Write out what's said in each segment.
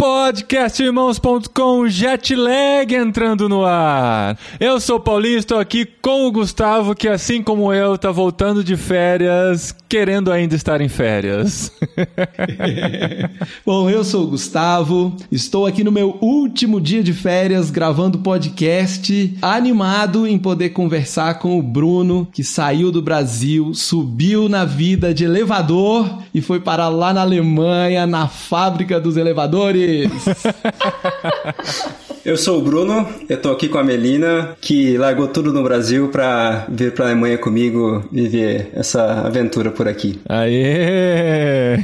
podcastirmãos.com Jetlag entrando no ar. Eu sou o Paulinho, estou aqui com o Gustavo, que assim como eu, tá voltando de férias, querendo ainda estar em férias. Bom, eu sou o Gustavo, estou aqui no meu último dia de férias gravando podcast, animado em poder conversar com o Bruno, que saiu do Brasil, subiu na vida de elevador e foi parar lá na Alemanha, na fábrica dos elevadores. Eu sou o Bruno, eu tô aqui com a Melina, que largou tudo no Brasil pra vir pra Alemanha comigo viver essa aventura por aqui. Aê!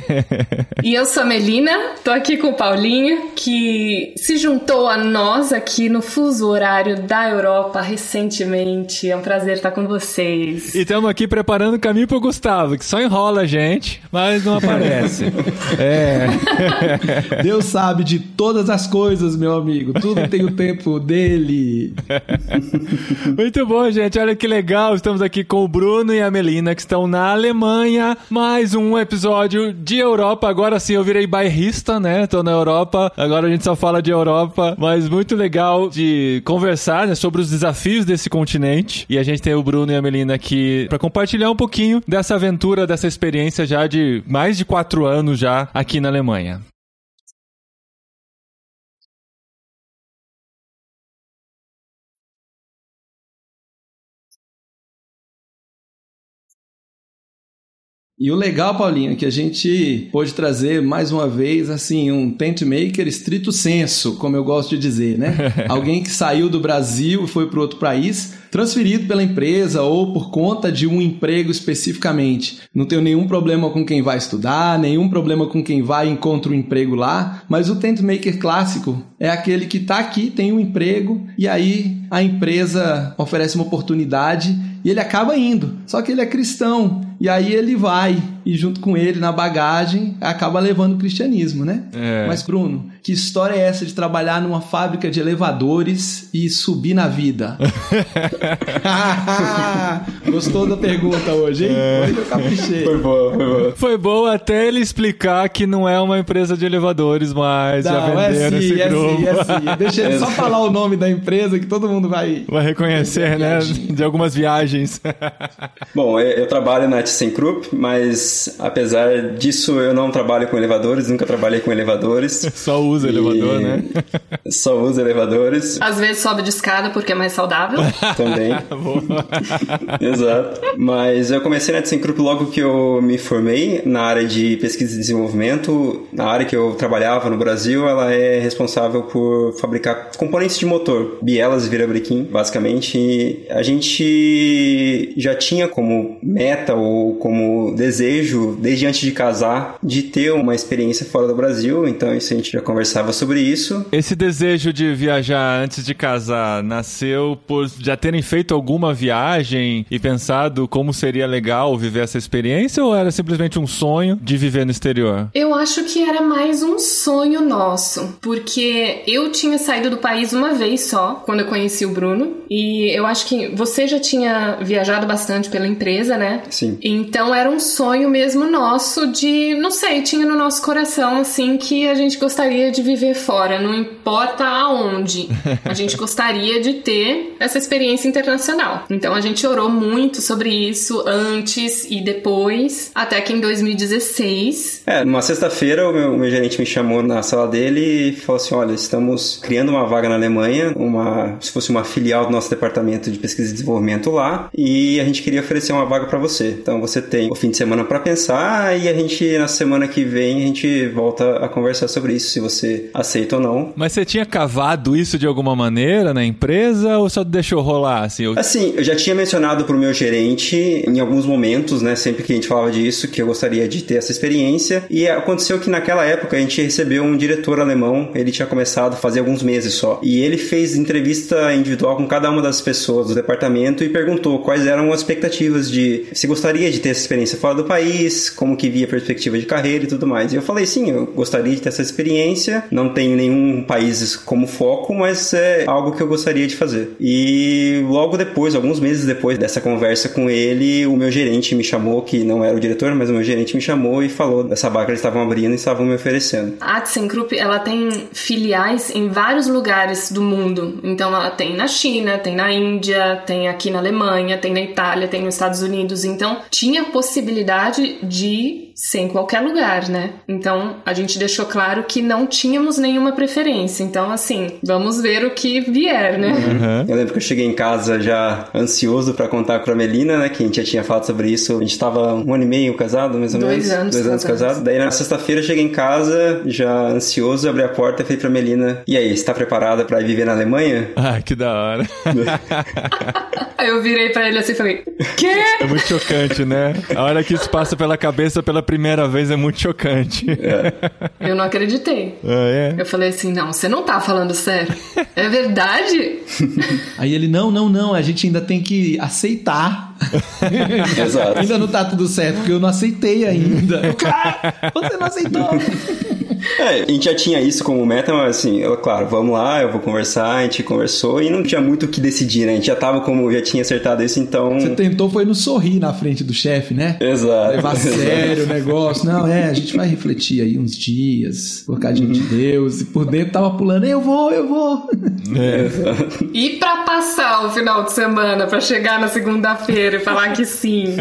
E eu sou a Melina, tô aqui com o Paulinho, que se juntou a nós aqui no fuso horário da Europa recentemente. É um prazer estar com vocês. E estamos aqui preparando o caminho pro Gustavo, que só enrola a gente, mas não aparece. é. Deus sabe de todas as coisas, meu amigo. Tudo tem o tempo dele. Muito bom, gente. Olha que legal. Estamos aqui com o Bruno e a Melina, que estão na Alemanha. Mais um episódio de Europa. Agora sim eu virei bairrista, né? Tô na Europa. Agora a gente só fala de Europa. Mas muito legal de conversar né, sobre os desafios desse continente. E a gente tem o Bruno e a Melina aqui para compartilhar um pouquinho dessa aventura, dessa experiência já de mais de quatro anos já aqui na Alemanha. E o legal, Paulinho, é que a gente pôde trazer mais uma vez assim um tent maker estrito senso, como eu gosto de dizer, né? Alguém que saiu do Brasil e foi para outro país, transferido pela empresa ou por conta de um emprego especificamente. Não tenho nenhum problema com quem vai estudar, nenhum problema com quem vai e encontra um emprego lá, mas o tent maker clássico é aquele que está aqui, tem um emprego e aí a empresa oferece uma oportunidade e ele acaba indo. Só que ele é cristão. E aí ele vai, e junto com ele, na bagagem, acaba levando o cristianismo, né? É. Mas, Bruno, que história é essa de trabalhar numa fábrica de elevadores e subir na vida? Gostou da pergunta hoje, hein? Hoje eu caprichei. Foi boa, foi boa. Foi bom até ele explicar que não é uma empresa de elevadores, mas já Não, é venderam sim, esse é grupo. sim, é sim. Deixa ele só falar o nome da empresa que todo mundo vai... Vai reconhecer, né? De algumas viagens. Bom, eu, eu trabalho na ThyssenKrupp, mas apesar disso eu não trabalho com elevadores, nunca trabalhei com elevadores. Só usa E elevador, né? Só uso elevadores Às vezes sobe de escada porque é mais saudável. também. Exato. Mas eu comecei na ThyssenKrupp logo que eu me formei na área de pesquisa e desenvolvimento. Na área que eu trabalhava no Brasil, ela é responsável por fabricar componentes de motor, bielas e virabrequim, basicamente. E a gente já tinha como meta ou como desejo, desde antes de casar, de ter uma experiência fora do Brasil. Então, isso a gente já conversava sobre isso. Esse desejo de viajar antes de casar nasceu por já terem feito alguma viagem e pensado como seria legal viver essa experiência ou era simplesmente um sonho de viver no exterior? Eu acho que era mais um sonho nosso, porque eu tinha saído do país uma vez só, quando eu conheci o Bruno, e eu acho que você já tinha viajado bastante pela empresa, né? Sim. Então era um sonho mesmo nosso de, não sei, tinha no nosso coração assim que a gente gostaria de viver fora, não importa aonde. A gente gostaria de ter essa experiência internacional. Então a gente orou muito sobre isso antes e depois, até que em 2016 É, numa sexta-feira o meu, meu gerente me chamou na sala dele e falou assim: olha, estamos criando uma vaga na Alemanha, uma, se fosse uma filial do nosso departamento de pesquisa e desenvolvimento lá, e a gente queria oferecer uma vaga para você. Então você tem o fim de semana para pensar e a gente, na semana que vem, a gente volta a conversar sobre isso, se você aceita ou não. Mas você tinha cavado isso de alguma maneira na empresa ou só deixou rolar assim? Eu- Assim, eu já tinha mencionado pro meu gerente em alguns momentos, né, sempre que a gente falava disso, que eu gostaria de ter essa experiência. E aconteceu que naquela época a gente recebeu um diretor alemão, ele tinha começado a fazer alguns meses só. E ele fez entrevista individual com cada uma das pessoas do departamento e perguntou quais eram as expectativas de se gostaria gostaria de ter essa experiência fora do país, como que via a perspectiva de carreira e tudo mais. E eu falei, sim, eu gostaria de ter essa experiência, não tenho nenhum país como foco, mas é algo que eu gostaria de fazer. E logo depois, alguns meses depois dessa conversa com ele, o meu gerente me chamou, que não era o diretor, mas o meu gerente me chamou e falou dessa vaga que eles estavam abrindo e estavam me oferecendo. A ThyssenKrupp, ela tem filiais em vários lugares do mundo. Então ela tem na China, tem na Índia, tem aqui na Alemanha, tem na Itália, tem nos Estados Unidos. Então tinha possibilidade de ser em qualquer lugar, né? Então a gente deixou claro que não tínhamos nenhuma preferência. Então, assim, vamos ver o que vier, né? Uhum. Eu lembro que eu cheguei em casa já ansioso para contar com a Melina, né? Que a gente já tinha falado sobre isso. A gente tava um ano e meio casado, mais ou Dois menos. anos Dois anos casados. casado. Daí na sexta-feira eu cheguei em casa, já ansioso, abri a porta e falei pra Melina: E aí, você tá preparada para ir viver na Alemanha? Ah, que da hora. Aí eu virei pra ele assim e falei: Quê? É muito chocante, né? A hora que isso passa pela cabeça pela primeira vez é muito chocante. Eu não acreditei. Ah, é? Eu falei assim: Não, você não tá falando sério. É verdade? Aí ele, não, não, não, a gente ainda tem que aceitar. Exato. ainda não tá tudo certo, porque eu não aceitei ainda. Cara, você não aceitou. É, a gente já tinha isso como meta, mas assim, eu, claro, vamos lá, eu vou conversar, a gente conversou e não tinha muito o que decidir, né? A gente já tava como, já tinha acertado isso, então. Você tentou foi no sorrir na frente do chefe, né? Exato. Levar a sério o negócio. Não, é, a gente vai refletir aí uns dias, colocar diante de Deus. E por dentro tava pulando, eu vou, eu vou. É. E pra passar o final de semana, pra chegar na segunda-feira e falar que sim.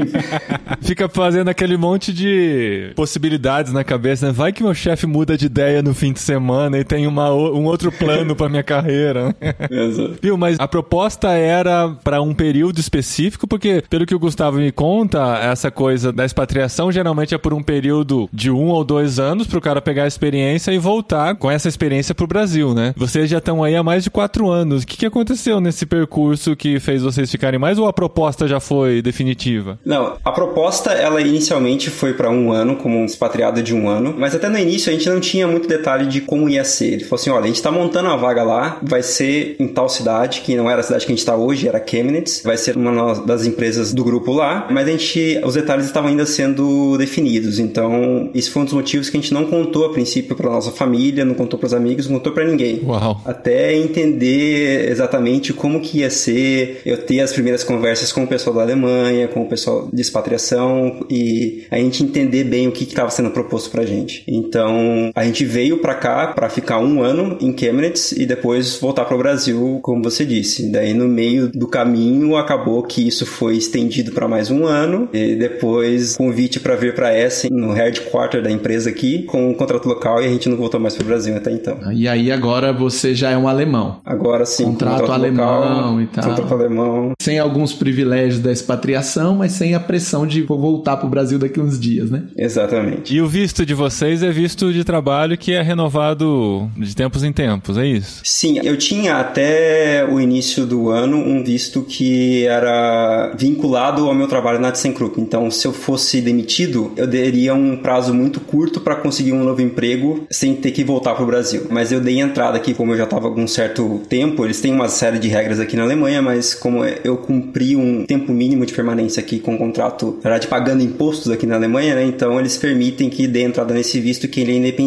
Fica fazendo aquele monte de possibilidades na cabeça, né? Vai que meu chefe muda de ideia no fim de semana e tem uma, o- um outro plano pra minha carreira. Viu, mas a proposta era pra um período específico, porque pelo que o Gustavo me conta, essa coisa da expatriação geralmente é por um período de um ou dois anos pro cara pegar a experiência e voltar com essa experiência pro Brasil, né? Vocês já estão aí há mais de quatro anos. O que, que aconteceu nesse percurso que fez vocês ficarem mais ou a proposta já foi definitiva? Não, a proposta, ela inicialmente foi pra um ano, como um expatriado de um ano, mas até no início a gente não tinha muito detalhe de como ia ser. Ele falou assim: olha, a gente tá montando uma vaga lá, vai ser em tal cidade, que não era a cidade que a gente tá hoje, era Chemnitz, vai ser uma das empresas do grupo lá, mas a gente, os detalhes estavam ainda sendo definidos, então isso foi um dos motivos que a gente não contou a princípio pra nossa família, não contou pros amigos, não contou pra ninguém. Uau. Até entender exatamente como que ia ser, eu ter as primeiras conversas com o pessoal da Alemanha, com o pessoal de expatriação e a gente entender bem o que estava sendo proposto pra gente. Então, a gente veio pra cá pra ficar um ano em Chemnitz e depois voltar pro Brasil, como você disse. Daí, no meio do caminho, acabou que isso foi estendido para mais um ano e depois convite para vir para Essen, no headquarter da empresa aqui, com um contrato local e a gente não voltou mais pro Brasil até então. E aí agora você já é um alemão. Agora sim, Contrato alemão e tal. Contrato alemão. Sem alguns privilégios da expatriação, mas sem a pressão de vou voltar pro Brasil daqui uns dias, né? Exatamente. E o visto de vocês é visto de trabalho que é renovado de tempos em tempos, é isso? Sim, eu tinha até o início do ano um visto que era vinculado ao meu trabalho na ThyssenKrupp. Então, se eu fosse demitido, eu teria um prazo muito curto para conseguir um novo emprego sem ter que voltar para o Brasil. Mas eu dei entrada aqui, como eu já estava com um certo tempo, eles têm uma série de regras aqui na Alemanha, mas como eu cumpri um tempo mínimo de permanência aqui com o contrato, na verdade, pagando impostos aqui na Alemanha, né? Então, eles permitem que dê entrada nesse visto que ele é independente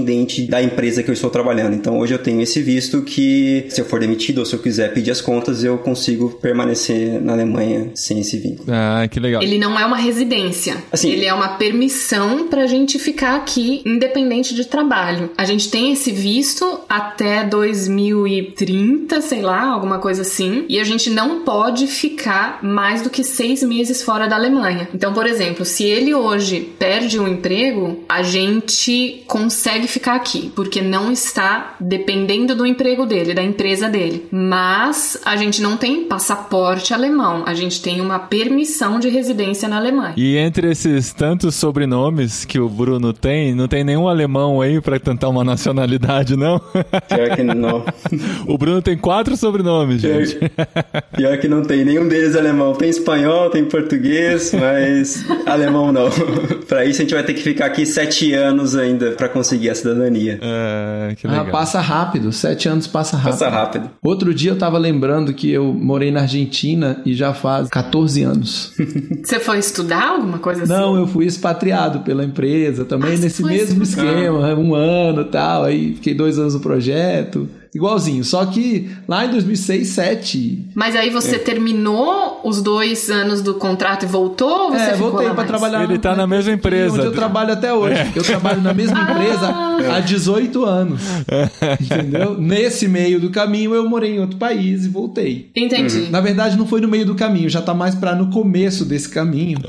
da empresa que eu estou trabalhando. Então, hoje eu tenho esse visto que, se eu for demitido ou se eu quiser pedir as contas, eu consigo permanecer na Alemanha sem esse vínculo. Ah, que legal. Ele não é uma residência. Assim- ele é uma permissão pra gente ficar aqui independente de trabalho. A gente tem esse visto até 2030, sei lá, alguma coisa assim. E a gente não pode ficar mais do que seis meses fora da Alemanha. Então, por exemplo, se ele hoje perde um emprego, a gente consegue ficar aqui, porque não está dependendo do emprego dele, da empresa dele. Mas a gente não tem passaporte alemão, a gente tem uma permissão de residência na Alemanha. E entre esses tantos sobrenomes que o Bruno tem, não tem nenhum alemão aí pra tentar uma nacionalidade, não? Pior que não. O Bruno tem quatro sobrenomes, gente. Pior que não tem. Nenhum deles alemão. Tem espanhol, tem português, mas alemão não. pra isso a gente vai ter que ficar aqui sete anos ainda pra conseguir a cidadania. É, que Ah, legal. passa rápido. Sete anos passa rápido. Passa rápido. Outro dia eu tava lembrando que eu morei na Argentina e já faz 14 anos. Você foi estudar alguma coisa assim? Não, eu fui expatriado pela empresa também, Ah, nesse mesmo expatriado. esquema, um ano e tal. Aí fiquei dois anos no projeto. Igualzinho, só que lá em 2006, 2007. Mas aí você terminou os dois anos do contrato e voltou? Ou você É, ficou voltei lá pra mais? trabalhar Ele tá na mesma empresa. Onde eu trabalho até hoje. Eu trabalho na mesma empresa há 18 anos. Entendeu? Nesse meio do caminho eu morei em outro país e voltei. Entendi. Na verdade, não foi no meio do caminho, já tá mais pra no começo desse caminho.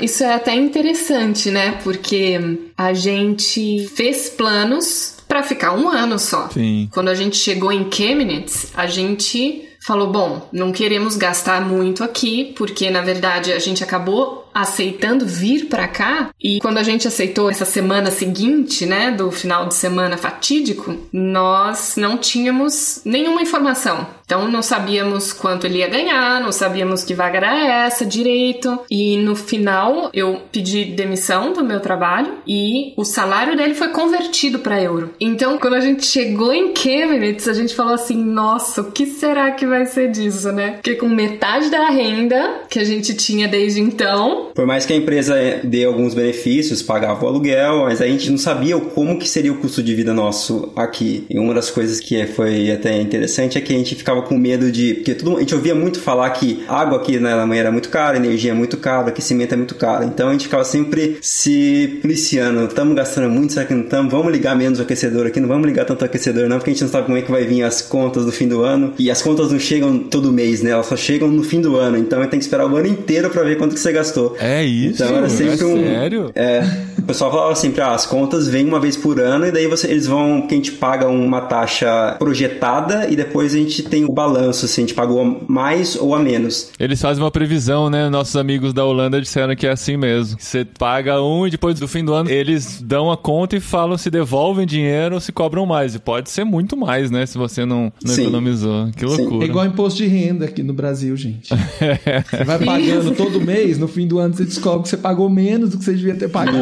Isso é até interessante, né? Porque a gente fez planos pra ficar um ano só. Sim. Quando a gente chegou em Chemnitz, a gente falou: bom, não queremos gastar muito aqui, porque na verdade a gente acabou aceitando vir pra cá. E quando a gente aceitou essa semana seguinte, né, do final de semana fatídico, nós não tínhamos nenhuma informação. Então não sabíamos quanto ele ia ganhar, não sabíamos que vaga era essa direito. E no final eu pedi demissão do meu trabalho e o salário dele foi convertido para euro. Então quando a gente chegou em Chemnitz, a gente falou assim: nossa, o que será que vai ser disso, né? Porque com metade da renda que a gente tinha desde então, Por mais que a empresa dê alguns benefícios, pagava o aluguel, mas a gente não sabia como que seria o custo de vida nosso aqui. E uma das coisas que foi até interessante é que a gente ficava com medo de... Porque a gente ouvia muito falar que água aqui na Alemanha era muito cara, energia é muito cara, aquecimento é muito caro. Então a gente ficava sempre se policiando. Estamos gastando muito, será que não estamos? Vamos ligar menos o aquecedor aqui, não vamos ligar tanto o aquecedor não, porque a gente não sabe como é que vai vir as contas do fim do ano. E as contas não chegam todo mês, né? Elas só chegam no fim do ano. Então tem que esperar o ano inteiro para ver quanto que você gastou. É isso? Então era sempre é um. sério? É. O pessoal falava sempre, ah, as contas vêm uma vez por ano e daí você, eles vão, que a gente paga uma taxa projetada e depois a gente tem o balanço, se a gente pagou a mais ou a menos. Eles fazem uma previsão, né? Nossos amigos da Holanda disseram que é assim mesmo. Você paga um e depois do fim do ano eles dão a conta e falam se devolvem dinheiro ou se cobram mais. E pode ser muito mais, né? Se você não, não Sim. economizou. Que Sim. loucura. É igual imposto de renda aqui no Brasil, gente. Você vai pagando todo mês, no fim do ano você descobre que você pagou menos do que você devia ter pagado.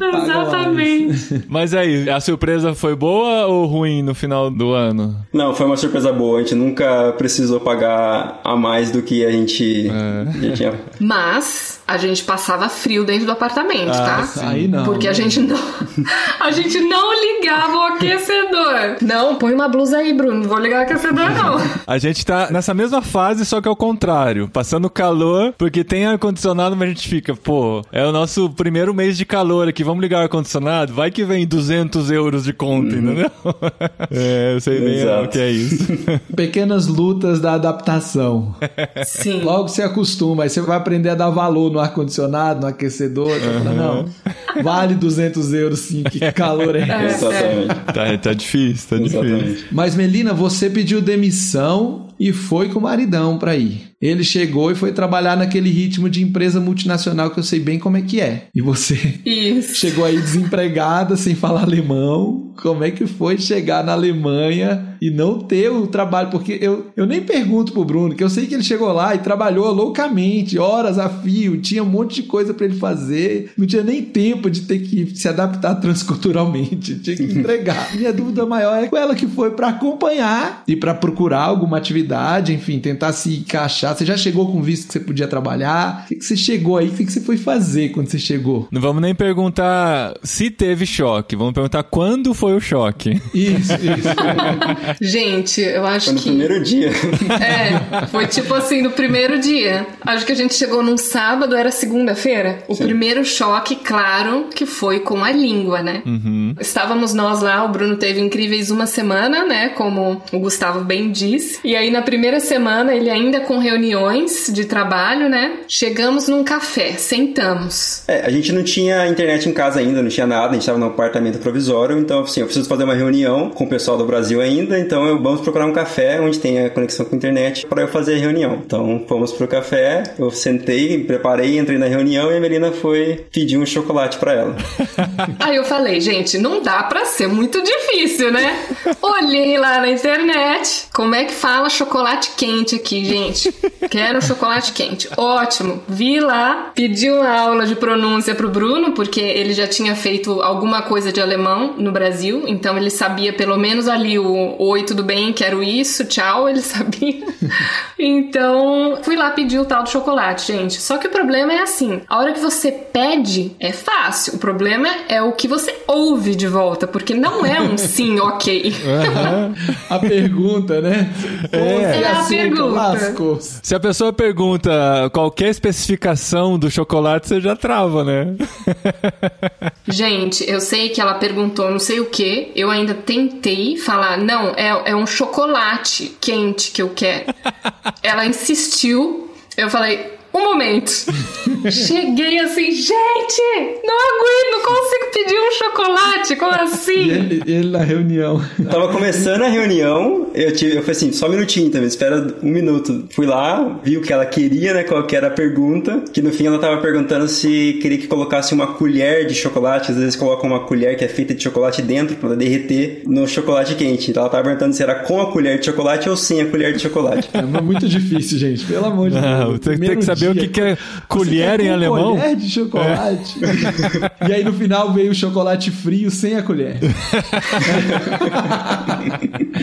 Lá exatamente. Mas aí, a surpresa foi boa ou ruim no final do ano? Não, foi uma surpresa boa. A gente nunca precisou pagar a mais do que a gente já tinha. Mas a gente passava frio dentro do apartamento, tá? Aí não. Porque a gente não. A gente não ligava o aquecedor. Não, põe uma blusa aí, Bruno. Não vou ligar o aquecedor, não. A gente tá nessa mesma fase, só que ao contrário. Passando calor, porque tem ar-condicionado, mas a gente fica, pô, é o nosso primeiro mês de calor aqui, vamos ligar o ar-condicionado? Vai que vem 200 euros de conta, entendeu? é, eu sei bem Exato. o que é isso. Pequenas lutas da adaptação. Sim. Logo você acostuma, aí você vai aprender a dar valor no ar-condicionado, no aquecedor. Fala, não, vale 200 euros sim, que calor é esse? Exatamente. tá, tá difícil, tá difícil. Exatamente. Mas Melina, você pediu demissão e foi com o maridão pra ir. Ele chegou e foi trabalhar naquele ritmo de empresa multinacional que eu sei bem como é que é. E você Isso. chegou aí desempregada, sem falar alemão. Como é que foi chegar na Alemanha e não ter o trabalho? Porque eu, eu nem pergunto pro Bruno, que eu sei que ele chegou lá e trabalhou loucamente, horas a fio, tinha um monte de coisa pra ele fazer, não tinha nem tempo de ter que se adaptar transculturalmente, tinha que entregar. Minha dúvida maior é com ela que foi pra acompanhar e pra procurar alguma atividade, enfim, tentar se encaixar. Você já chegou com visto que você podia trabalhar? O que, que você chegou aí? O que, que você foi fazer quando você chegou? Não vamos nem perguntar se teve choque, vamos perguntar quando foi o choque. Isso, isso. Gente, eu acho Foi no que. primeiro dia. É, foi tipo assim, no primeiro dia. Acho que a gente chegou num sábado, era segunda-feira. O primeiro choque, claro, que foi com a língua, né? Estávamos nós lá, o Bruno teve incríveis uma semana, né? Como o Gustavo bem disse. E aí, na primeira semana, ele ainda com reuniões de trabalho, né? Chegamos num café, sentamos. É, a gente não tinha internet em casa ainda, não tinha nada, a gente tava num apartamento provisório, então assim, eu preciso fazer uma reunião com o pessoal do Brasil ainda, então eu vamos procurar um café onde tenha conexão com a internet para eu fazer a reunião. Então fomos pro café, eu sentei, preparei, entrei na reunião e a Melina foi pedir um chocolate para ela. Aí eu falei, gente, não dá pra ser muito difícil, né? Olhei lá na internet, como é que fala chocolate quente aqui, gente? Quero chocolate quente. Ótimo. Vi lá, pedi uma aula de pronúncia pro Bruno, porque ele já tinha feito alguma coisa de alemão no Brasil, então ele sabia pelo menos ali o oi, tudo bem, quero isso, tchau, ele sabia. Então, fui lá pedir o tal do chocolate, gente. Só que o problema é assim, a hora que você pede é fácil. O problema é o que você ouve de volta, porque não é um sim, ok. A pergunta, né? É, Você a aceita, pergunta. Se a pessoa pergunta qualquer especificação do chocolate, você já trava, né? Gente, eu sei que ela perguntou não sei o que. Eu ainda tentei falar, não, é, é um chocolate quente que eu quero. ela insistiu. Eu falei, um momento. Cheguei assim, gente, não aguento, não consigo pedir um chocolate. Como E assim? ele, ele na reunião. Tava começando a reunião, eu tive, eu falei assim, só um minutinho também, espera um minuto. Fui lá, vi o que ela queria, né, qual que era a pergunta, que no fim ela tava perguntando se queria que colocasse uma colher de chocolate, às vezes colocam uma colher que é feita de chocolate dentro pra derreter no chocolate quente. Então ela tava perguntando se era com a colher de chocolate ou sem a colher de chocolate. É mas muito difícil, gente. Pelo amor de Não, Deus. tem, tem que saber o dia. que, que é colher quer em alemão. colher de chocolate. e aí no final veio o chocolate frio sem a colher.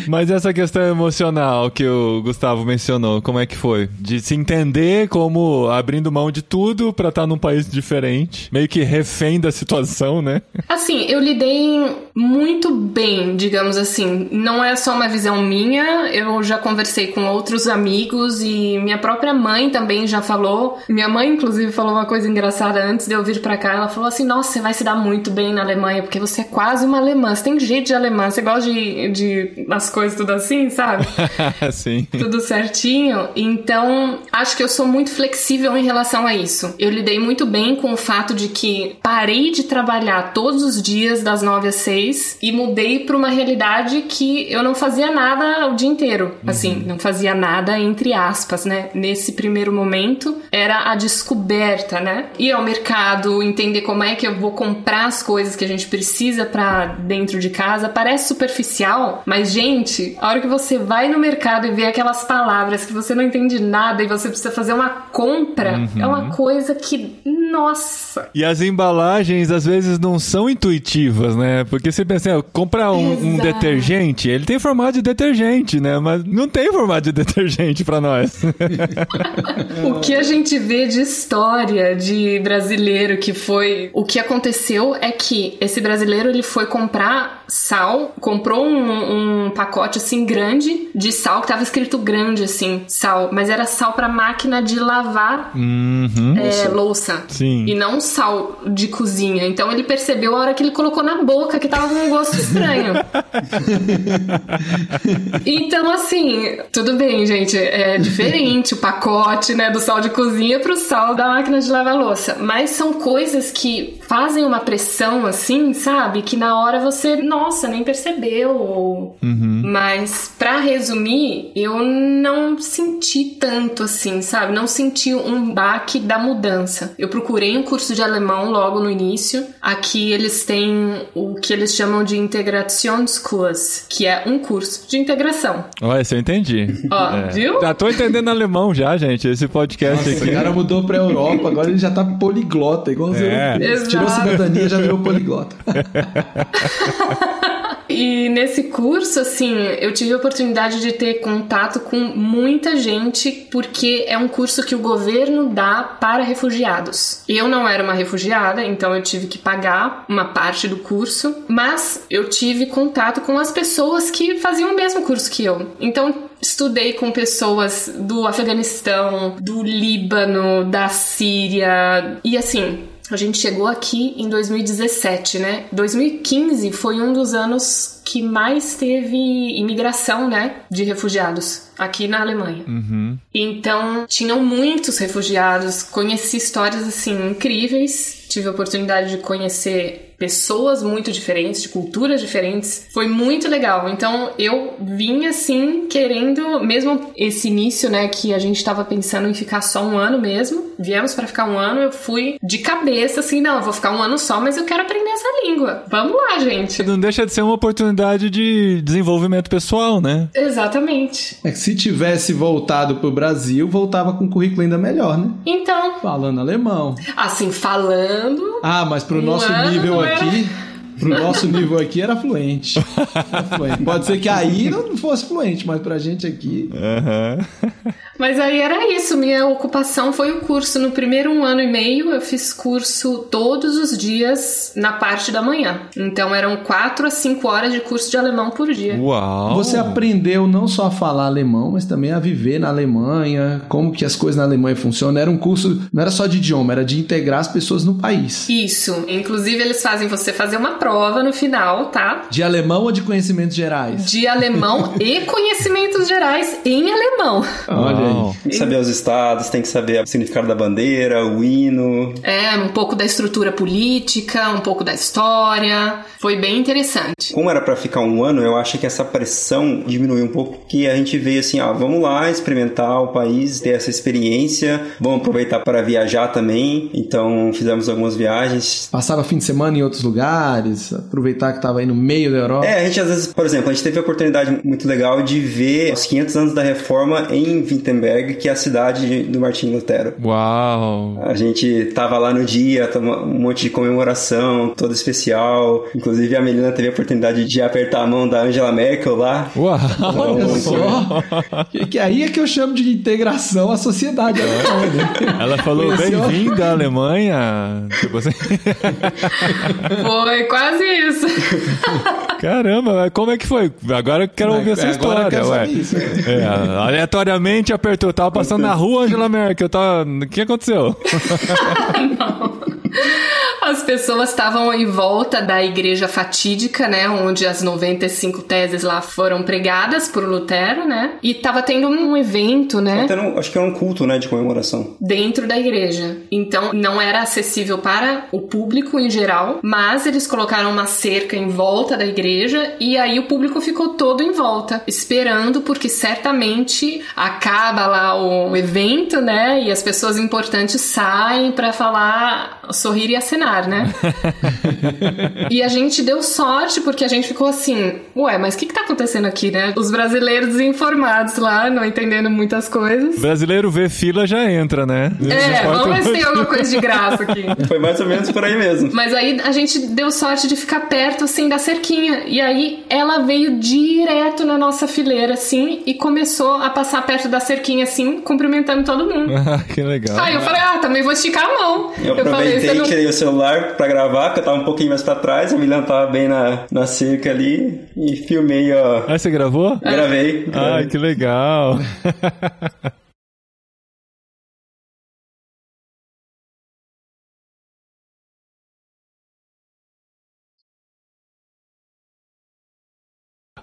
Mas essa questão emocional que o Gustavo mencionou, como é que foi? De se entender como abrindo mão de tudo pra estar num país diferente, meio que refém da situação, né? Assim, eu lidei muito bem, digamos assim. Não é só uma visão minha, eu já conversei com outros amigos e minha própria mãe também já falou. Minha mãe, inclusive, falou uma coisa engraçada antes de eu vir pra cá. Ela falou assim: Nossa, você vai se dar muito bem na Alemanha, porque você é quase uma alemã. Você tem jeito de alemã, você gosta de, de as coisas tudo assim, sabe? Sim. tudo certinho. Então, acho que eu sou muito flexível em relação a isso. Eu lidei muito bem com o fato de que parei de trabalhar todos os dias das 9 às 6 e mudei para uma realidade que eu não fazia nada o dia inteiro. Assim, não fazia nada entre aspas, né? Nesse primeiro momento era a descoberta, né? Ir ao mercado, entender como é que eu vou comprar as coisas que a gente precisa para dentro de casa. Parece superficial, mas gente, a hora que você vai no mercado e vê aquelas palavras que você não entende nada e você precisa fazer uma compra, é uma coisa que, nossa. E as embalagens às vezes não são intuitivas, né? Porque você pensa, ah, comprar um, um detergente, ele tem formato de detergente, né? Mas não tem formato de detergente pra nós. O que a gente vê de história de brasileiro que foi. O que aconteceu é que esse brasileiro ele foi comprar sal, comprou um, um pacote assim grande de sal que tava escrito grande assim, sal, mas era sal pra máquina de lavar uhum. é, louça. Sim. E não sal de cozinha. Então ele percebeu a hora que ele colocou na boca que tava com um gosto estranho. então, assim, tudo bem, gente. É diferente o pacote, né, do sal de cozinha pro sal da máquina de lavar louça. Mas são coisas que fazem uma pressão, assim, sabe? Que na hora você, nossa, nem percebeu. Ou... Mas, pra resumir, eu não senti tanto, assim, sabe? Não senti um baque da mudança. Eu procurei um curso de alemão logo no início. Aqui eles têm o que eles chamam de Integrationskurs, que é um curso de integração. Olha, esse eu entendi. Ó, viu? Já tô entendendo alemão já, gente. Esse podcast Nossa, o aqui. cara mudou pra Europa, agora ele já tá poliglota, igual os É. europeus. Tirou a cidadania já virou poliglota. E nesse curso, assim, eu tive a oportunidade de ter contato com muita gente, porque é um curso que o governo dá para refugiados. Eu não era uma refugiada, então eu tive que pagar uma parte do curso, mas eu tive contato com as pessoas que faziam o mesmo curso que eu. Então, estudei com pessoas do Afeganistão, do Líbano, da Síria, e assim, a gente chegou aqui em 2017, né? 2015 foi um dos anos que mais teve imigração, né? De refugiados aqui na Alemanha. Então, tinham muitos refugiados. Conheci histórias, assim, incríveis. Tive a oportunidade de conhecer pessoas muito diferentes, de culturas diferentes. Foi muito legal. Então eu vim assim, querendo, mesmo esse início, né, que a gente tava pensando em ficar só um ano mesmo, viemos para ficar um ano, eu fui de cabeça assim, não, eu vou ficar um ano só, mas eu quero aprender essa língua. Vamos lá, gente. Não deixa de ser uma oportunidade de desenvolvimento pessoal, né? Exatamente. É que se tivesse voltado pro Brasil, voltava com um currículo ainda melhor, né? Então, Falando alemão. assim, falando, Ah, mas pro nosso ano nível não era- aqui. Pro nosso nível aqui era fluente. Era fluente. Pode ser que aí não fosse fluente, mas pra gente aqui. Aham. Mas aí era isso, minha ocupação foi o curso. No primeiro um ano e meio, eu fiz curso todos os dias na parte da manhã. Então eram quatro a cinco horas de curso de alemão por dia. Uau! Você aprendeu não só a falar alemão, mas também a viver na Alemanha, como que as coisas na Alemanha funcionam. Era um curso, não era só de idioma, era de integrar as pessoas no país. Isso. Inclusive, eles fazem você fazer uma prova no final, tá? De alemão ou de conhecimentos gerais? De alemão e conhecimentos gerais em alemão. Olha aí. Tem que saber os estados, tem que saber o significado da bandeira, o hino. É, um pouco da estrutura política, um pouco da história. Foi bem interessante. Como era pra ficar um ano, eu acho que essa pressão diminuiu um pouco, porque a gente veio assim, ó, vamos lá experimentar o país, ter essa experiência, vamos aproveitar para viajar também. Então fizemos algumas viagens. Passava fim de semana em outros lugares, aproveitar que tava aí no meio da Europa. É, a gente às vezes, por exemplo, a gente teve a oportunidade muito legal de ver os 500 anos da Reforma em Wittenberg, que é a cidade de- do Martinho Lutero. Uau! A gente tava lá no dia, um monte de comemoração, toda especial. Inclusive a Melina teve a oportunidade de apertar a mão da Angela Merkel lá. Uau! Olha só. que, que aí é que eu chamo de integração à sociedade alemã, né? Ela falou bem-vinda à Alemanha. Tipo assim. Foi quase isso. Caramba, mas como é que foi? Agora eu quero ouvir essa Agora eu história. quero ué. isso. É, aleatoriamente apertou. Tava passando na rua Angela Merkel. Tava... O que aconteceu? As pessoas estavam em volta da igreja fatídica, né? Onde as 95 teses lá foram pregadas por Lutero, né? E tava tendo um evento, né? Até não- acho que era um culto, né, de comemoração. dentro da igreja. Então não era acessível para o público em geral, mas eles colocaram uma cerca em volta da igreja e aí o público ficou todo em volta, esperando porque certamente acaba lá o evento, né? E as pessoas importantes saem para falar, sorrir e acenar, né? e a gente deu sorte porque a gente ficou assim, ué, mas o que que tá acontecendo aqui, né? Os brasileiros desinformados lá, não entendendo muitas coisas. Brasileiro vê fila já entra, né? É, vamos ver se tem alguma coisa de graça aqui. Foi mais ou menos por aí mesmo. Mas aí a gente deu sorte de ficar perto, assim, da cerquinha. E aí ela veio direto na nossa fileira, assim, e começou a passar perto da cerquinha, assim, cumprimentando todo mundo. Ah, que legal. Aí eu falei, ah, também vou esticar a mão. Eu falei, aproveitei, não... tirei o celular pra gravar, porque eu tava um pouquinho mais pra trás, a Milena tava bem na, na cerca ali, e filmei, ó. Aí você gravou? Gravei. Ai, gravei. que legal.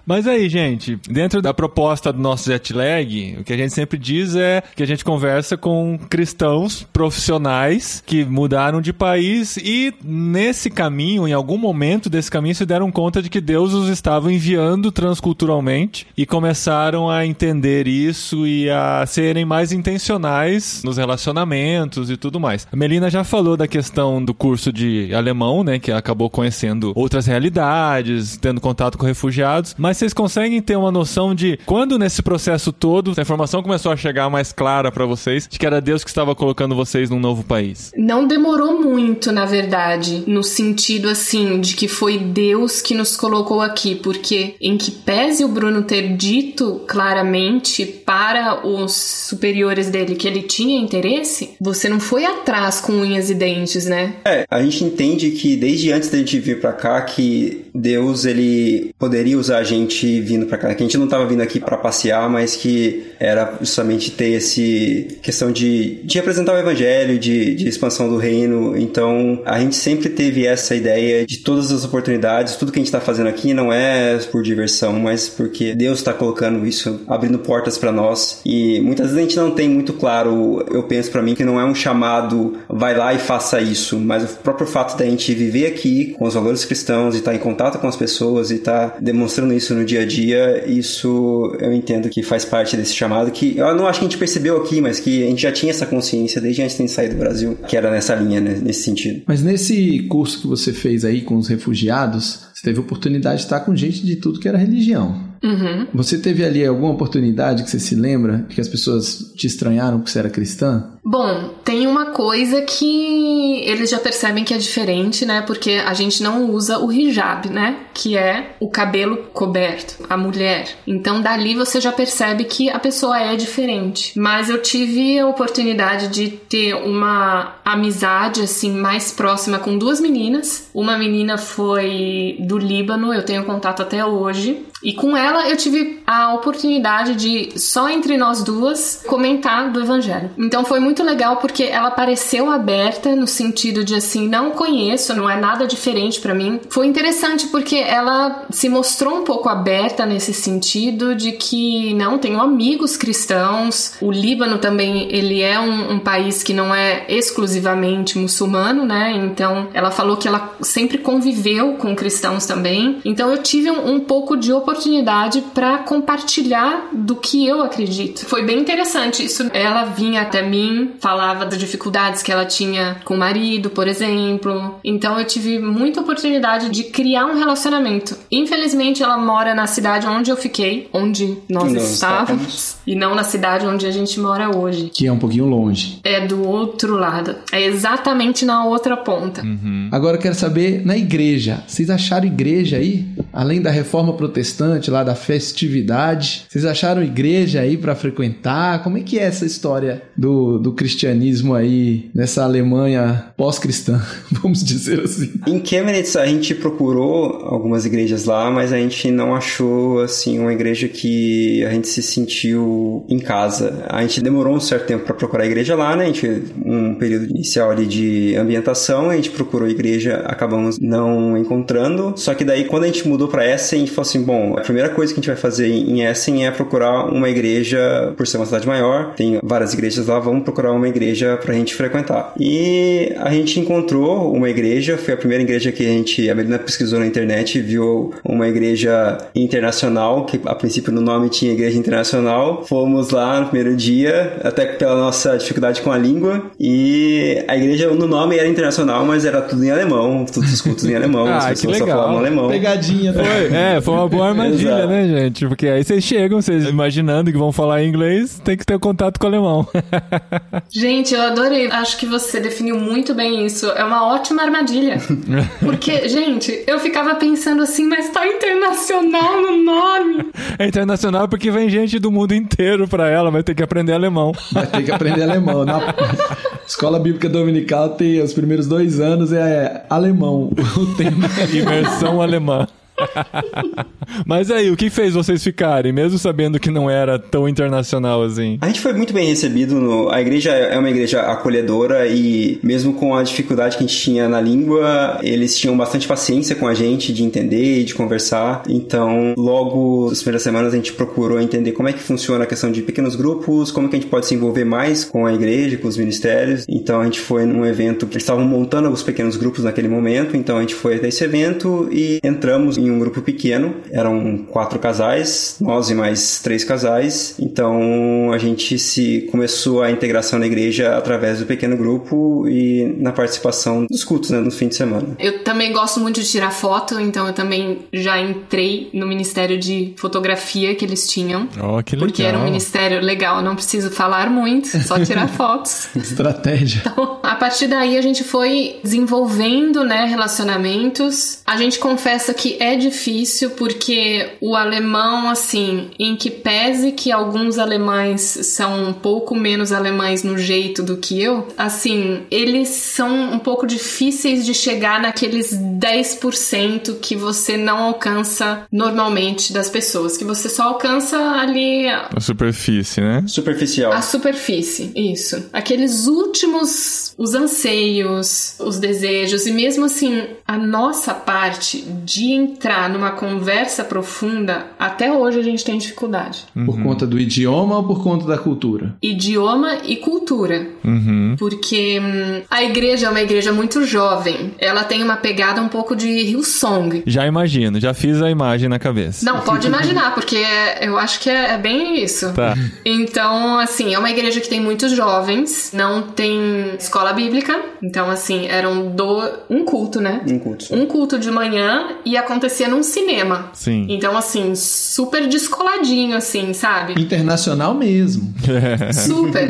Mas aí, gente, dentro da proposta do nosso jet lag, o que a gente sempre diz é que a gente conversa com cristãos profissionais que mudaram de país e nesse caminho, em algum momento desse caminho, se deram conta de que Deus os estava enviando transculturalmente e começaram a entender isso e a serem mais intencionais nos relacionamentos e tudo mais. A Melina já falou da questão do curso de alemão, né, que acabou conhecendo outras realidades, tendo contato com refugiados, mas vocês conseguem ter uma noção de quando nesse processo todo a informação começou a chegar mais clara pra vocês de que era Deus que estava colocando vocês num novo país? Não demorou muito, na verdade, no sentido assim de que foi Deus que nos colocou aqui, porque em que pese o Bruno ter dito claramente para os superiores dele que ele tinha interesse, você não foi atrás com unhas e dentes, né? É, a gente entende que desde antes da gente vir pra cá que Deus ele poderia usar a gente gente vindo para cá, que a gente não tava vindo aqui para passear, mas que era justamente ter esse questão de, de apresentar o evangelho, de, de expansão do reino. Então, a gente sempre teve essa ideia de todas as oportunidades, tudo que a gente está fazendo aqui não é por diversão, mas porque Deus está colocando isso, abrindo portas para nós. E muitas vezes a gente não tem muito claro, eu penso para mim que não é um chamado, vai lá e faça isso, mas o próprio fato da gente viver aqui com os valores cristãos e estar tá em contato com as pessoas e estar tá demonstrando isso no dia a dia, isso eu entendo que faz parte desse chamado que eu não acho que a gente percebeu aqui, mas que a gente já tinha essa consciência desde antes de sair do Brasil, que era nessa linha, né, nesse sentido. Mas nesse curso que você fez aí com os refugiados, você teve oportunidade de estar com gente de tudo que era religião. Uhum. Você teve ali alguma oportunidade que você se lembra de que as pessoas te estranharam porque você era cristã? Bom, tem uma coisa que eles já percebem que é diferente, né? Porque a gente não usa o hijab, né? Que é o cabelo coberto, a mulher. Então dali você já percebe que a pessoa é diferente. Mas eu tive a oportunidade de ter uma amizade assim mais próxima com duas meninas. Uma menina foi do Líbano, eu tenho contato até hoje. E com ela eu tive a oportunidade de, só entre nós duas, comentar do evangelho. Então foi muito legal porque ela pareceu aberta no sentido de assim, não conheço, não é nada diferente para mim. Foi interessante porque ela se mostrou um pouco aberta nesse sentido de que não tenho amigos cristãos. O Líbano também, ele é um, um país que não é exclusivamente muçulmano, né? Então ela falou que ela sempre conviveu com cristãos também. Então eu tive um, um pouco de oportunidade para compartilhar do que eu acredito. Foi bem interessante isso. Ela vinha até mim, falava das dificuldades que ela tinha com o marido, por exemplo. Então eu tive muita oportunidade de criar um relacionamento. Infelizmente ela mora na cidade onde eu fiquei, onde nós não estávamos, estávamos, e não na cidade onde a gente mora hoje. Que é um pouquinho longe. É do outro lado. É exatamente na outra ponta. Uhum. Agora eu quero saber, na igreja, vocês acharam igreja aí? Além da reforma protestante? protestante lá da festividade. Vocês acharam igreja aí para frequentar? Como é que é essa história do, do cristianismo aí nessa Alemanha pós-cristã, vamos dizer assim? Em Chemnitz a gente procurou algumas igrejas lá, mas a gente não achou assim uma igreja que a gente se sentiu em casa. A gente demorou um certo tempo para procurar a igreja lá, né? A gente um período inicial ali de ambientação, a gente procurou a igreja, acabamos não encontrando. Só que daí quando a gente mudou para essa, a gente falou assim, bom, a primeira coisa que a gente vai fazer em Essen é procurar uma igreja, por ser uma cidade maior, tem várias igrejas lá, vamos procurar uma igreja pra gente frequentar. E a gente encontrou uma igreja, foi a primeira igreja que a gente, a Melina pesquisou na internet, viu uma igreja internacional, que a princípio no nome tinha Igreja Internacional. Fomos lá no primeiro dia, até pela nossa dificuldade com a língua, e a igreja no nome era internacional, mas era tudo em alemão, todos os cultos em alemão, ah, as pessoas só falavam alemão. Pegadinha, né? Foi, é, foi uma boa armadilha, né, gente? Porque aí vocês chegam, vocês imaginando que vão falar inglês, tem que ter contato com o alemão. gente, eu adorei. Acho que você definiu muito bem isso. É uma ótima armadilha. Porque, gente, eu ficava pensando assim, mas tá internacional no nome. É internacional porque vem gente do mundo inteiro pra ela, vai ter que aprender alemão. Vai ter que aprender alemão. Na escola bíblica dominical tem os primeiros dois anos é alemão o tema. Imersão alemã. Mas aí, o que fez vocês ficarem, mesmo sabendo que não era tão internacional assim? A gente foi muito bem recebido. No... A igreja é uma igreja acolhedora e, mesmo com a dificuldade que a gente tinha na língua, eles tinham bastante paciência com a gente de entender e de conversar. Então, logo nas primeiras semanas, a gente procurou entender como é que funciona a questão de pequenos grupos, como que a gente pode se envolver mais com a igreja, com os ministérios. Então, a gente foi num evento que eles estavam montando os pequenos grupos naquele momento. Então, a gente foi até esse evento e entramos em um grupo pequeno, eram quatro casais, nós e mais três casais. Então a gente se começou a integração na igreja através do pequeno grupo e na participação dos cultos, né, no fim de semana. Eu também gosto muito de tirar foto, então eu também já entrei no ministério de fotografia que eles tinham. Oh, que legal. Porque era um ministério legal, não preciso falar muito, só tirar fotos. Estratégia. Então, a partir daí a gente foi desenvolvendo, né, relacionamentos. A gente confessa que é difícil porque o alemão, assim, em que pese que alguns alemães são um pouco menos alemães no jeito do que eu, assim, eles são um pouco difíceis de chegar naqueles 10% que você não alcança normalmente das pessoas, que você só alcança ali A superfície, né? Superficial. a superfície, isso. Aqueles últimos, os anseios, os desejos, e mesmo assim, a nossa parte de entrar numa conversa profunda, até hoje a gente tem dificuldade. Por conta do idioma ou por conta da cultura? Idioma e cultura. Uhum. Porque hum, a igreja é uma igreja muito jovem. Ela tem uma pegada um pouco de Hillsong. Já imagino, já fiz a imagem na cabeça. Não, pode imaginar, porque é- eu acho que é, é bem isso. Tá. Então, assim, é uma igreja que tem muitos jovens, não tem escola bíblica. Então, assim, eram do... um culto, né? Um culto só. Um culto de manhã e acontecia num cinema. Sim. Então, assim, super descoladinho, assim, sabe? Internacional mesmo. Super.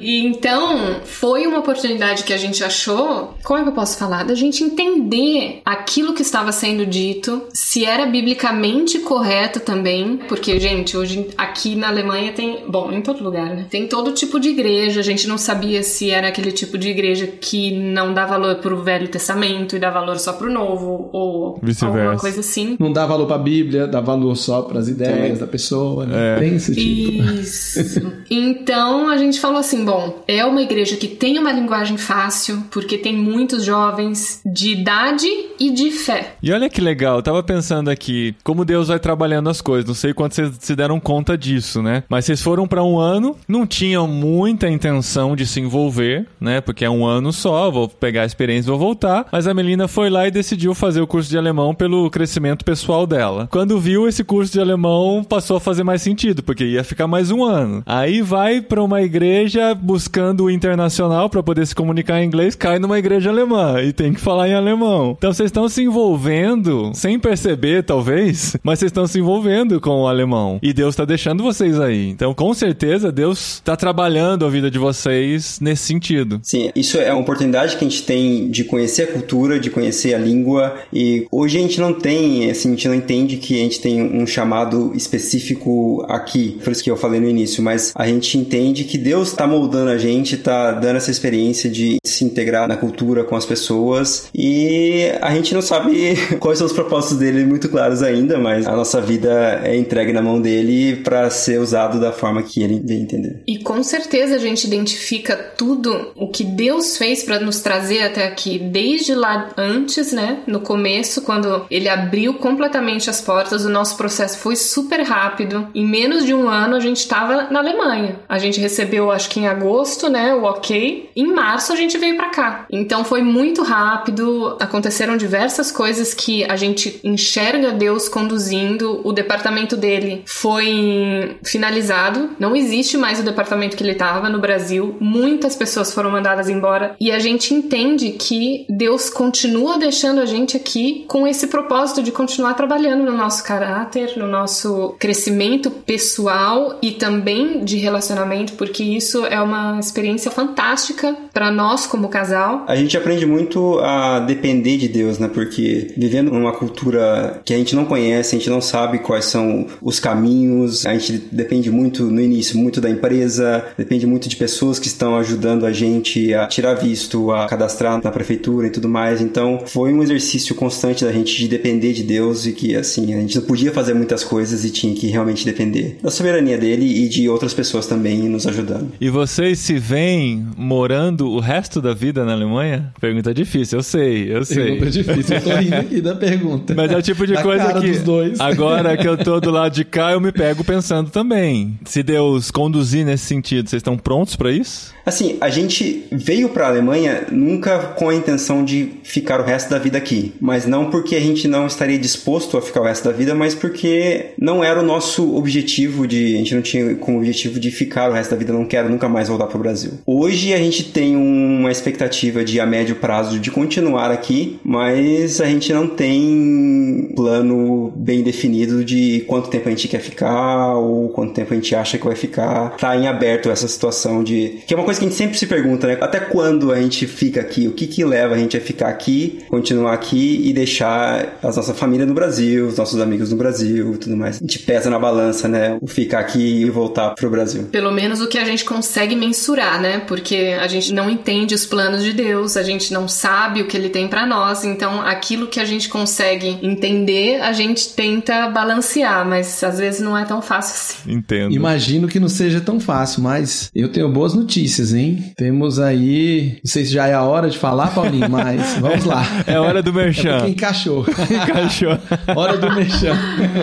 e então, foi uma oportunidade que a gente achou, como é que eu posso falar? Da gente entender aquilo que estava sendo dito, se era biblicamente correto também, porque, gente, hoje aqui na Alemanha tem, bom, em todo lugar, né? Tem todo tipo de igreja, a gente não sabia se era aquele tipo de igreja que não dá valor pro Velho Testamento e dá valor só pro Novo, ou Vice-versa. alguma coisa assim. Não dá valor pra Bíblia, dá valor só pras ideias da pessoa, né? É. Tem esse tipo. Isso. Então a gente falou assim: bom, é uma igreja que tem uma linguagem fácil, porque tem muitos jovens de idade e de fé. E olha que legal, eu tava pensando aqui, como Deus vai trabalhando as coisas. Não sei quanto vocês se deram conta disso, né? Mas vocês foram pra um ano, não tinham muita intenção de se envolver, né? Porque é um ano só, vou pegar a experiência e vou voltar. Mas a Melina foi lá e decidiu fazer o curso de alemão pelo crescimento pessoal dela. Quando viu esse curso de alemão, passou a fazer mais sentido, porque ia ficar mais um ano. Aí vai pra uma igreja buscando o internacional pra poder se comunicar em inglês, cai numa igreja alemã e tem que falar em alemão. Então vocês estão se envolvendo, sem perceber talvez, mas vocês estão se envolvendo com o alemão. E Deus tá deixando vocês aí. Então com certeza Deus tá trabalhando a vida de vocês nesse sentido. Sim, isso é uma oportunidade que a gente tem de conhecer a cultura, de conhecer a língua. E hoje a gente não tem, assim, a gente não entende que a gente tem um chamado específico aqui. Por isso que eu falei no início, mas a gente entende que Deus está moldando a gente, está dando essa experiência de se integrar na cultura com as pessoas. E a gente não sabe quais são os propósitos dele muito claros ainda, mas a nossa vida é entregue na mão dele para ser usado da forma que ele vem entender. E com certeza a gente identifica tudo o que Deus fez para nos trazer até aqui, desde lá antes, né? No começo, quando ele abriu completamente as portas, o nosso processo foi super rápido. Em menos de um ano a gente estava na Alemanha. A gente recebeu, acho que em agosto, né? O ok. Em março a gente veio para cá. Então foi muito rápido. Aconteceram diversas coisas que a gente enxerga Deus conduzindo. O departamento dele foi finalizado. Não existe mais o departamento que ele estava no Brasil. Muitas pessoas foram mandadas embora. E a gente entende que Deus continua deixando a gente aqui com esse propósito de continuar trabalhando no nosso caráter, no nosso crescimento pessoal e também de relacionamento, porque isso é uma experiência fantástica para nós como casal. A gente aprende muito a depender de Deus, né? Porque vivendo numa cultura que a gente não conhece, a gente não sabe quais são os caminhos, a gente depende muito no início, muito da empresa, depende muito de pessoas que estão ajudando a gente a tirar visto, a cadastrar na prefeitura e tudo mais. Então, foi um exercício constante da gente de depender de Deus e que assim, a gente não podia fazer muitas coisas e tinha que realmente depender da soberania dele e de outras pessoas também nos ajudando. E vocês se veem morando o resto da vida na Alemanha? Pergunta difícil, eu sei, eu sei. Pergunta difícil, eu tô rindo aqui da pergunta. Mas é o tipo de Da coisa cara que dos dois. agora que eu tô do lado de cá, eu me pego pensando também. Se Deus conduzir nesse sentido, vocês estão prontos pra isso? Assim, a gente veio para a Alemanha nunca com a intenção de ficar o resto da vida aqui, mas não porque a gente não estaria disposto a ficar o resto da vida, mas porque não era o nosso objetivo de, a gente não tinha como objetivo de ficar o resto da vida, não quero nunca mais voltar para o Brasil. Hoje a gente tem uma expectativa de a médio prazo de continuar aqui, mas a gente não tem plano bem definido de quanto tempo a gente quer ficar ou quanto tempo a gente acha que vai ficar. Tá em aberto essa situação de que é uma coisa que a gente sempre se pergunta, né? Até quando a gente fica aqui? O que que leva a gente a ficar aqui, continuar aqui e deixar deixar a nossa família no Brasil, os nossos amigos no Brasil e tudo mais. A gente pesa na balança, né? O ficar aqui e voltar pro Brasil. Pelo menos o que a gente consegue mensurar, né? Porque a gente não entende os planos de Deus, a gente não sabe o que ele tem para nós, então aquilo que a gente consegue entender, a gente tenta balancear, mas às vezes não é tão fácil assim. Entendo. Imagino que não seja tão fácil, mas eu tenho boas notícias, hein? Temos aí. Não sei se já é a hora de falar, Paulinho, mas vamos lá. É hora do É merchan. porque encaixou. Encaixou. Hora do mexer.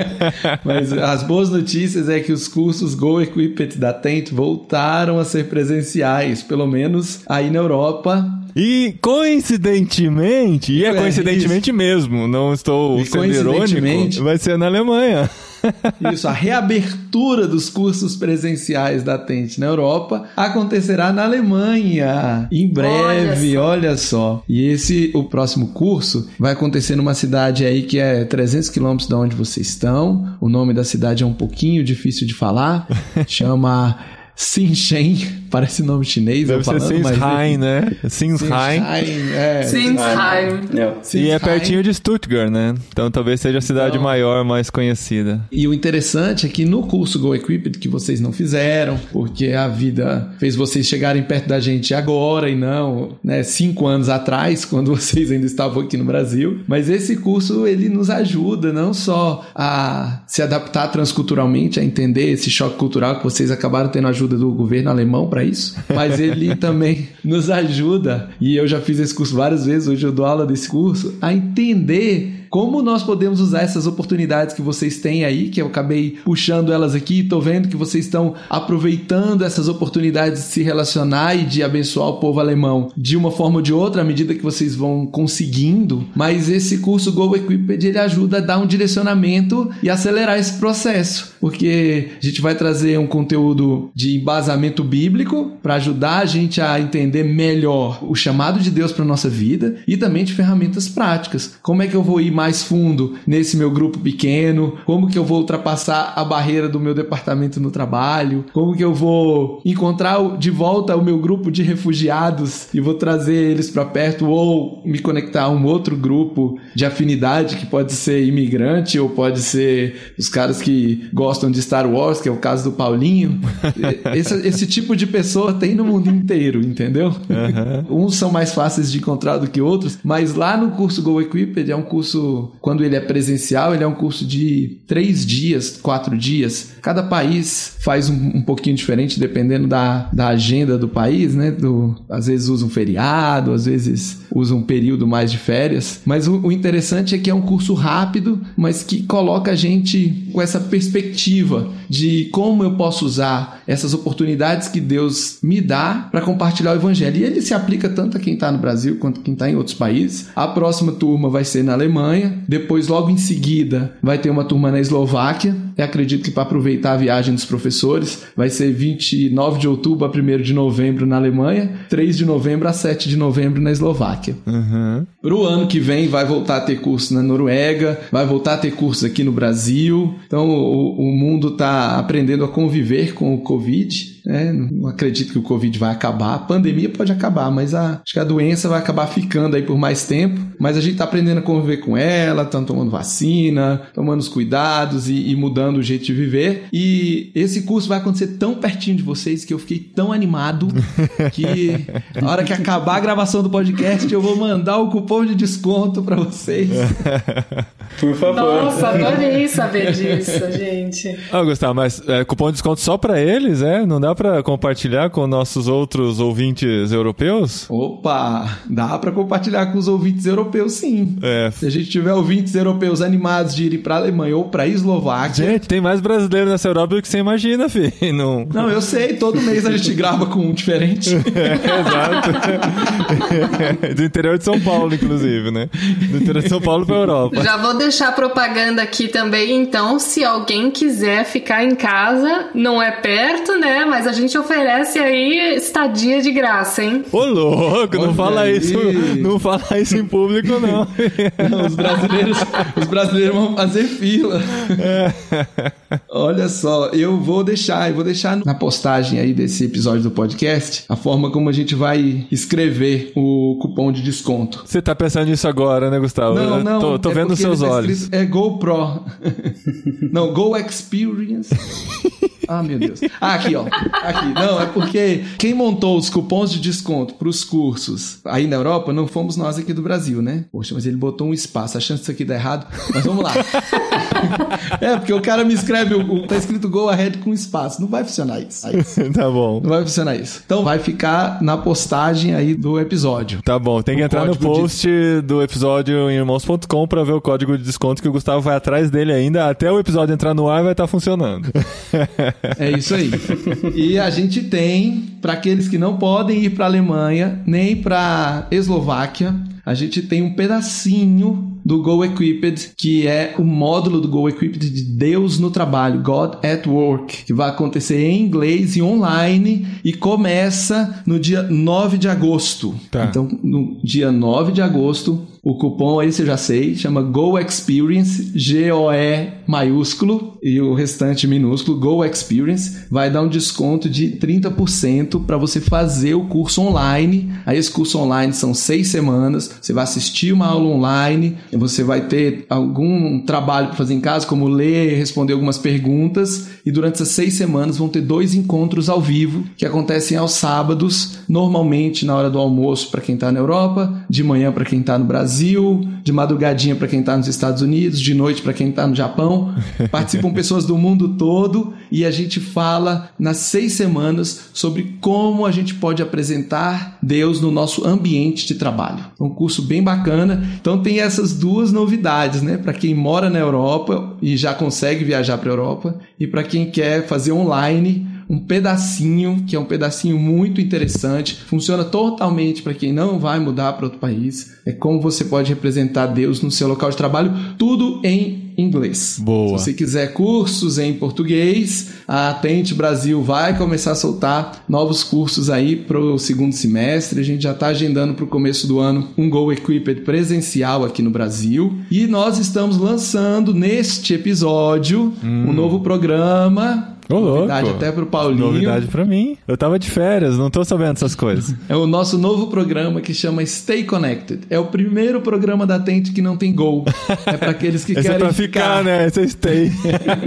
Mas as boas notícias é que os cursos Go Equipped da Tent voltaram a ser presenciais, pelo menos aí na Europa. E coincidentemente, e é É, coincidentemente mesmo, não estou E sendo irônico, vai ser na Alemanha. Isso, a reabertura dos cursos presenciais da Tent na Europa acontecerá na Alemanha em breve, olha só. E esse, o próximo curso, vai acontecer numa cidade aí que é 300 quilômetros de onde vocês estão. O nome da cidade é um pouquinho difícil de falar, chama Sinshen, parece nome chinês. eu Deve ser falando, mas Sinsheim, né? Sinsheim. Sinsheim, é. Sinsheim. E é pertinho de Stuttgart, né? Então talvez seja a cidade Então- maior, mais conhecida. E o interessante é que no curso Go Equipped, que vocês não fizeram, porque a vida fez vocês chegarem perto da gente agora e não né, cinco anos atrás, quando vocês ainda estavam aqui no Brasil. Mas esse curso ele nos ajuda não só a se adaptar transculturalmente, a entender esse choque cultural que vocês acabaram tendo ajuda do governo alemão para isso, mas ele também nos ajuda, e eu já fiz esse curso várias vezes, hoje eu dou aula desse curso, a entender como nós podemos usar essas oportunidades que vocês têm aí, que eu acabei puxando elas aqui, tô vendo que vocês estão aproveitando essas oportunidades de se relacionar e de abençoar o povo alemão de uma forma ou de outra, à medida que vocês vão conseguindo, mas esse curso Go Equipped ele ajuda a dar um direcionamento e acelerar esse processo, porque a gente vai trazer um conteúdo de embasamento bíblico para ajudar a gente a entender melhor o chamado de Deus para nossa vida e também de ferramentas práticas. Como é que eu vou ir mais fundo nesse meu grupo pequeno? Como que eu vou ultrapassar a barreira do meu departamento no trabalho? Como que eu vou encontrar de volta o meu grupo de refugiados e vou trazer eles para perto ou me conectar a um outro grupo de afinidade que pode ser imigrante ou pode ser os caras que gostam de Star Wars, que é o caso do Paulinho. esse, esse tipo de pessoa tem no mundo inteiro, entendeu? Uns são mais fáceis de encontrar do que outros, mas lá no curso Go Equipped é um curso, quando ele é presencial, ele é um curso de três dias, quatro dias. Cada país faz um, um pouquinho diferente, dependendo da, da agenda do país, né? Do, às vezes usa um feriado, às vezes usa um período mais de férias. Mas o, o interessante é que é um curso rápido, mas que coloca a gente com essa perspectiva de como eu posso usar essas oportunidades que Deus me dá para compartilhar o evangelho. E ele se aplica tanto a quem está no Brasil quanto quem está em outros países. A próxima turma vai ser na Alemanha, depois logo em seguida vai ter uma turma na Eslováquia. Eu acredito que para aproveitar a viagem dos professores, vai ser 29 de outubro a 1 de novembro na Alemanha, 3 de novembro a 7 de novembro na Eslováquia. Uhum. Pro ano que vem vai voltar a ter curso na Noruega, vai voltar a ter curso aqui no Brasil. Então o, o mundo está aprendendo a conviver com o Covid. Né? Não acredito que o Covid vai acabar. A pandemia pode acabar, mas a, acho que a doença vai acabar ficando aí por mais tempo. Mas a gente está aprendendo a conviver com ela, estão tomando vacina, tomando os cuidados e, e mudando o jeito de viver. E esse curso vai acontecer tão pertinho de vocês que eu fiquei tão animado que na hora que acabar a gravação do podcast eu vou mandar o cupom de desconto para vocês. Por favor. Nossa, adorei saber disso, gente. Ah, Gustavo, mas é, cupom de desconto só pra eles, é? Não dá pra compartilhar com nossos outros ouvintes europeus? Opa, dá para compartilhar com os ouvintes europeus sim. É. Se a gente tiver ouvintes europeus animados de irem para Alemanha ou para Eslováquia, Gente, tem mais brasileiro nessa Europa do que você imagina, filho. Não... Não, eu sei, todo mês a gente grava com um diferente. Exato. Do interior de São Paulo, inclusive, né? Do interior de São Paulo pra Europa. Já vou deixar propaganda aqui também, então, se alguém quiser ficar em casa, não é perto, né? Mas mas a gente oferece aí estadia de graça, hein? Ô, louco, não Olha fala aí. isso, não fala isso em público, não. Não, os brasileiros, os brasileiros vão fazer fila. Olha só, eu vou deixar, eu vou deixar na postagem aí desse episódio do podcast a forma como a gente vai escrever o cupom de desconto. Você tá pensando nisso agora, né, Gustavo? Não, Eu não. Tô, tô é vendo seus tá olhos. É GoPro. não, Go Experience. Ah, meu Deus. Ah, aqui, ó. Aqui. Não, é porque quem montou os cupons de desconto para os cursos aí na Europa não fomos nós aqui do Brasil, né? Poxa, mas ele botou um espaço. A chance disso aqui dar errado. Mas vamos lá. é, porque o cara me escreve, o, tá escrito Go Ahead com espaço. Não vai funcionar isso. Aí, tá bom. Não vai funcionar isso. Então vai ficar na postagem aí do episódio. Tá bom, tem que entrar no código de- post do episódio em irmãos.com pra ver o código de desconto que o Gustavo vai atrás dele ainda. Até o episódio entrar no ar vai estar funcionando. É isso aí. E a gente tem, para aqueles que não podem ir para Alemanha, nem para Eslováquia, a gente tem um pedacinho do Go Equipped, que é o módulo do Go Equipped de Deus no trabalho, God at Work, que vai acontecer em inglês e online e começa no dia 9 de agosto. Tá. Então, no dia 9 de agosto, o cupom, esse eu já sei, chama Go Experience, G-O-E maiúsculo e o restante minúsculo, Go Experience, vai dar um desconto de 30% para você fazer o curso online. Aí esse curso online são seis semanas, você vai assistir uma aula online, você vai ter algum trabalho para fazer em casa, como ler, responder algumas perguntas, e durante essas seis semanas vão ter dois encontros ao vivo que acontecem aos sábados, normalmente na hora do almoço para quem está na Europa, de manhã para quem está no Brasil, de madrugadinha para quem está nos Estados Unidos, de noite para quem está no Japão. Participam pessoas do mundo todo e a gente fala nas seis semanas sobre como a gente pode apresentar Deus no nosso ambiente de trabalho. É um curso bem bacana. Então tem essas duas novidades, né? Para quem mora na Europa e já consegue viajar para a Europa e para quem quer fazer online um pedacinho, que é um pedacinho muito interessante, funciona totalmente para quem não vai mudar para outro país. É como você pode representar Deus no seu local de trabalho, tudo em inglês. Boa. Se você quiser cursos em português, a Atente Brasil vai começar a soltar novos cursos aí para o segundo semestre. A gente já está agendando para o começo do ano um Go Equipped presencial aqui no Brasil. E nós estamos lançando neste episódio um novo programa. Ô, louco. Novidade até pro Paulinho. Novidade pra mim. Eu tava de férias, não tô sabendo essas coisas. É o nosso novo programa que chama Stay Connected. É o primeiro programa da Tente que não tem gol. É para aqueles que é querem pra ficar, né? Esse é stay.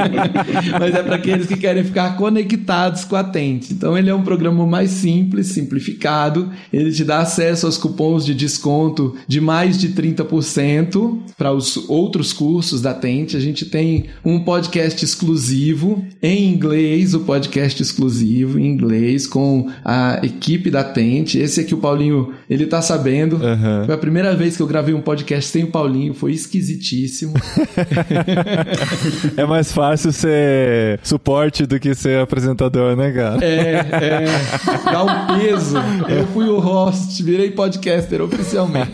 Mas é para aqueles que querem ficar conectados com a Tente. Então ele é um programa mais simples, simplificado. Ele te dá acesso aos cupons de desconto de mais de 30% para os outros cursos da Tente. A gente tem um podcast exclusivo em inglês, o podcast exclusivo em inglês com a equipe da Tente. Esse aqui o Paulinho, ele tá sabendo. Aham. Foi a primeira vez que eu gravei um podcast sem o Paulinho, foi esquisitíssimo. É mais fácil ser suporte do que ser apresentador, né, cara? É, é, dá um peso. Eu fui o host, virei podcaster oficialmente.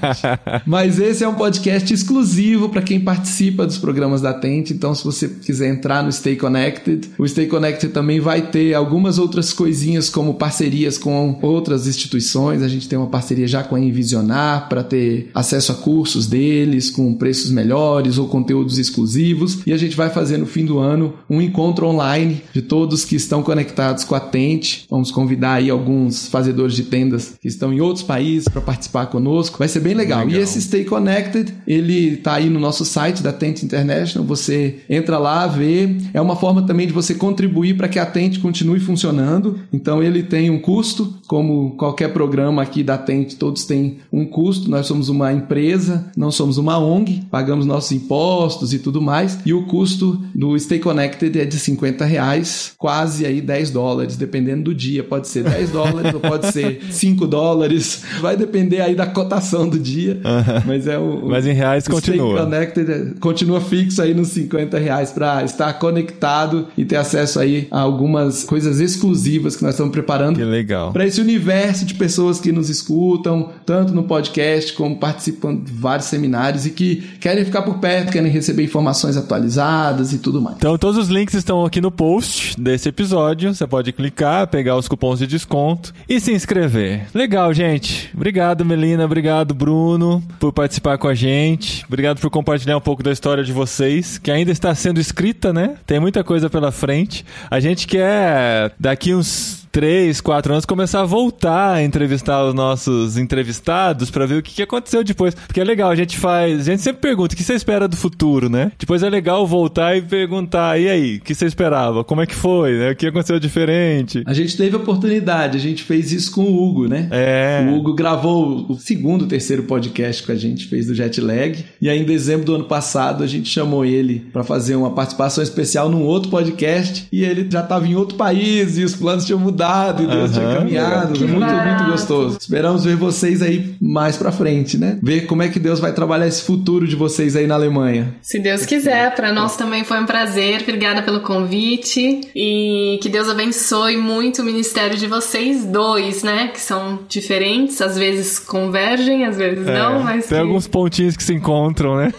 Mas esse é um podcast exclusivo para quem participa dos programas da Tente. Então, se você quiser entrar no Stay Connected, o Stay Connected também vai ter algumas outras coisinhas, como parcerias com outras instituições. A gente tem uma parceria já com a Envisionar para ter acesso a cursos deles com preços melhores ou conteúdos exclusivos. E a gente vai fazer no fim do ano um encontro online de todos que estão conectados com a Tente. Vamos convidar aí alguns fazedores de tendas que estão em outros países para participar conosco. Vai ser bem legal. E esse Stay Connected, ele tá aí no nosso site da Tente International. Você entra lá, vê. É uma forma também de você contribuir para que a Tente continue funcionando. Então ele tem um custo, como qualquer programa aqui da Tente, todos têm um custo. Nós somos uma empresa, não somos uma ONG, pagamos nossos impostos e tudo mais. E o custo do Stay Connected é de 50 reais, quase aí 10 dólares, dependendo do dia. Pode ser 10 dólares ou pode ser 5 dólares. Vai depender aí da cotação do dia. Mas é o. Mas em reais continua. Stay Connected é- continua fixo aí nos 50 reais para estar conectado e ter acesso aí algumas coisas exclusivas que nós estamos preparando. Que legal. Para esse universo de pessoas que nos escutam, tanto no podcast como participando de vários seminários e que querem ficar por perto, querem receber informações atualizadas e tudo mais. Então, todos os links estão aqui no post desse episódio. Você pode clicar, pegar os cupons de desconto e se inscrever. Legal, gente. Obrigado, Melina. Obrigado, Bruno, por participar com a gente. Obrigado por compartilhar um pouco da história de vocês, que ainda está sendo escrita, né? Tem muita coisa pela frente. A gente quer, daqui uns três, quatro anos, começar a voltar a entrevistar os nossos entrevistados para ver o que, que aconteceu depois. Porque é legal, a gente faz. A gente sempre pergunta o que você espera do futuro, né? Depois é legal voltar e perguntar, e aí, o que você esperava? Como é que foi? Né? O que aconteceu diferente? A gente teve oportunidade, a gente fez isso com o Hugo, né? É. O Hugo gravou o segundo, terceiro podcast que a gente fez do Jet Lag. E aí, em dezembro do ano passado, a gente chamou ele para fazer uma participação especial num outro podcast. E ele já estava em outro país e os planos tinham mudado e Deus tinha caminhado. Que muito, barato. muito gostoso. Esperamos ver vocês aí mais pra frente, né? Ver como é que Deus vai trabalhar esse futuro de vocês aí na Alemanha. Se Deus quiser, para nós também foi um prazer. Obrigada pelo convite e que Deus abençoe muito o ministério de vocês dois, né? Que são diferentes, às vezes convergem, às vezes não, mas É, Tem que- alguns pontinhos que se encontram, né?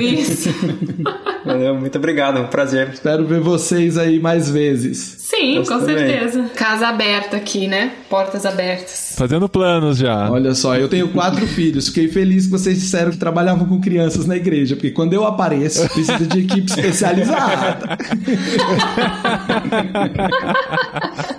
isso. Valeu, muito obrigado, um prazer. Espero ver vocês aí mais vezes. Sim, Nós com também. certeza. Casa aberta aqui, né? Portas abertas. Fazendo planos já. Olha só, eu tenho quatro filhos. Fiquei feliz que vocês disseram que trabalhavam com crianças na igreja, porque quando eu apareço, precisa de equipe especializada.